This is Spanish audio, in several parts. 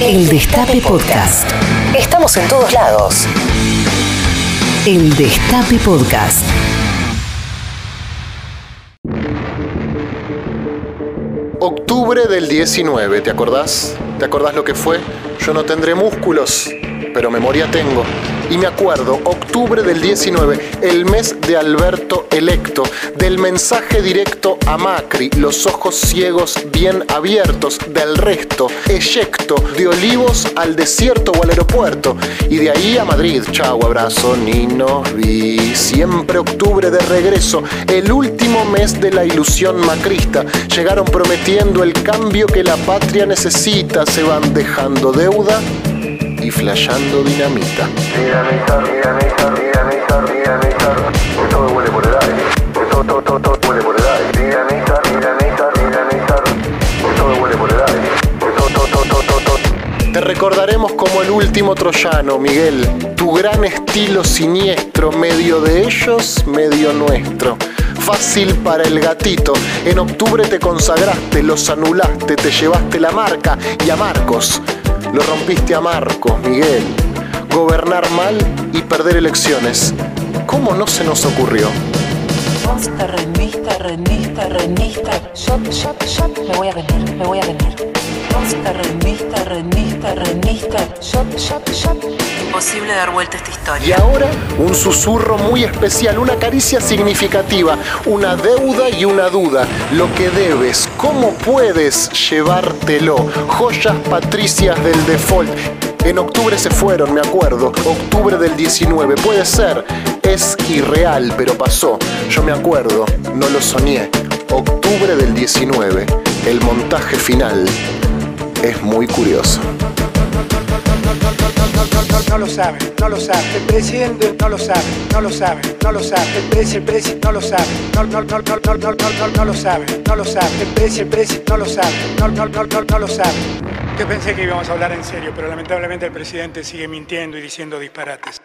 El Destape Podcast. Estamos en todos lados. El Destape Podcast. Octubre del 19, ¿te acordás? ¿Te acordás lo que fue? Yo no tendré músculos, pero memoria tengo. Y me acuerdo, octubre del 19, el mes de Alberto electo, del mensaje directo a Macri, los ojos ciegos bien abiertos, del resto, eyecto, de Olivos al desierto o al aeropuerto, y de ahí a Madrid, chau, abrazo, ni nos vi. Siempre octubre de regreso, el último mes de la ilusión macrista. Llegaron prometiendo el cambio que la patria necesita, se van dejando deuda y flayando dinamita. Dinamizar, dinamizar, dinamizar, dinamizar. Que todo huele por el aire. Que todo, todo, todo, todo huele por el aire. Dinamizar, dinamizar, dinamizar. Que todo huele por el aire. Que todo, todo, todo, todo, todo. Te recordaremos como el último troyano, Miguel. Tu gran estilo siniestro, medio de ellos, medio nuestro. Fácil para el gatito. En octubre te consagraste, los anulaste, te llevaste la marca y a Marcos. Lo rompiste a Marcos, Miguel. Gobernar mal y perder elecciones. ¿Cómo no se nos ocurrió? Consta, remista, remista, remista. Shot, shot, shot. Me voy a venir, me voy a venir. Shot, shot, shot. Imposible dar vuelta a esta Y historia. ahora un susurro muy especial, una caricia significativa, una deuda y una duda. Lo que debes, ¿cómo puedes llevártelo? Joyas patricias del default. En octubre se fueron, me acuerdo. Octubre del 19, puede ser. Es irreal, pero pasó. Yo me acuerdo, no lo soñé. Octubre del 19, el montaje final es muy curioso. no lo sabe, no lo sabe. El presidente no lo sabe, no lo sabe, no lo sabe. El presi, el presi no lo sabe, no, no, no, no, no, no, no, no, no lo sabe, no lo sabe. El presi, el presi no lo sabe, no, no, no, no, no lo sabe. Yo pensé que íbamos a hablar en serio, pero lamentablemente el presidente sigue mintiendo y diciendo disparates.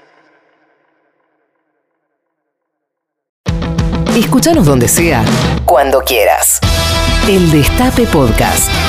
Escúchanos donde sea, cuando quieras. El Destape Podcast.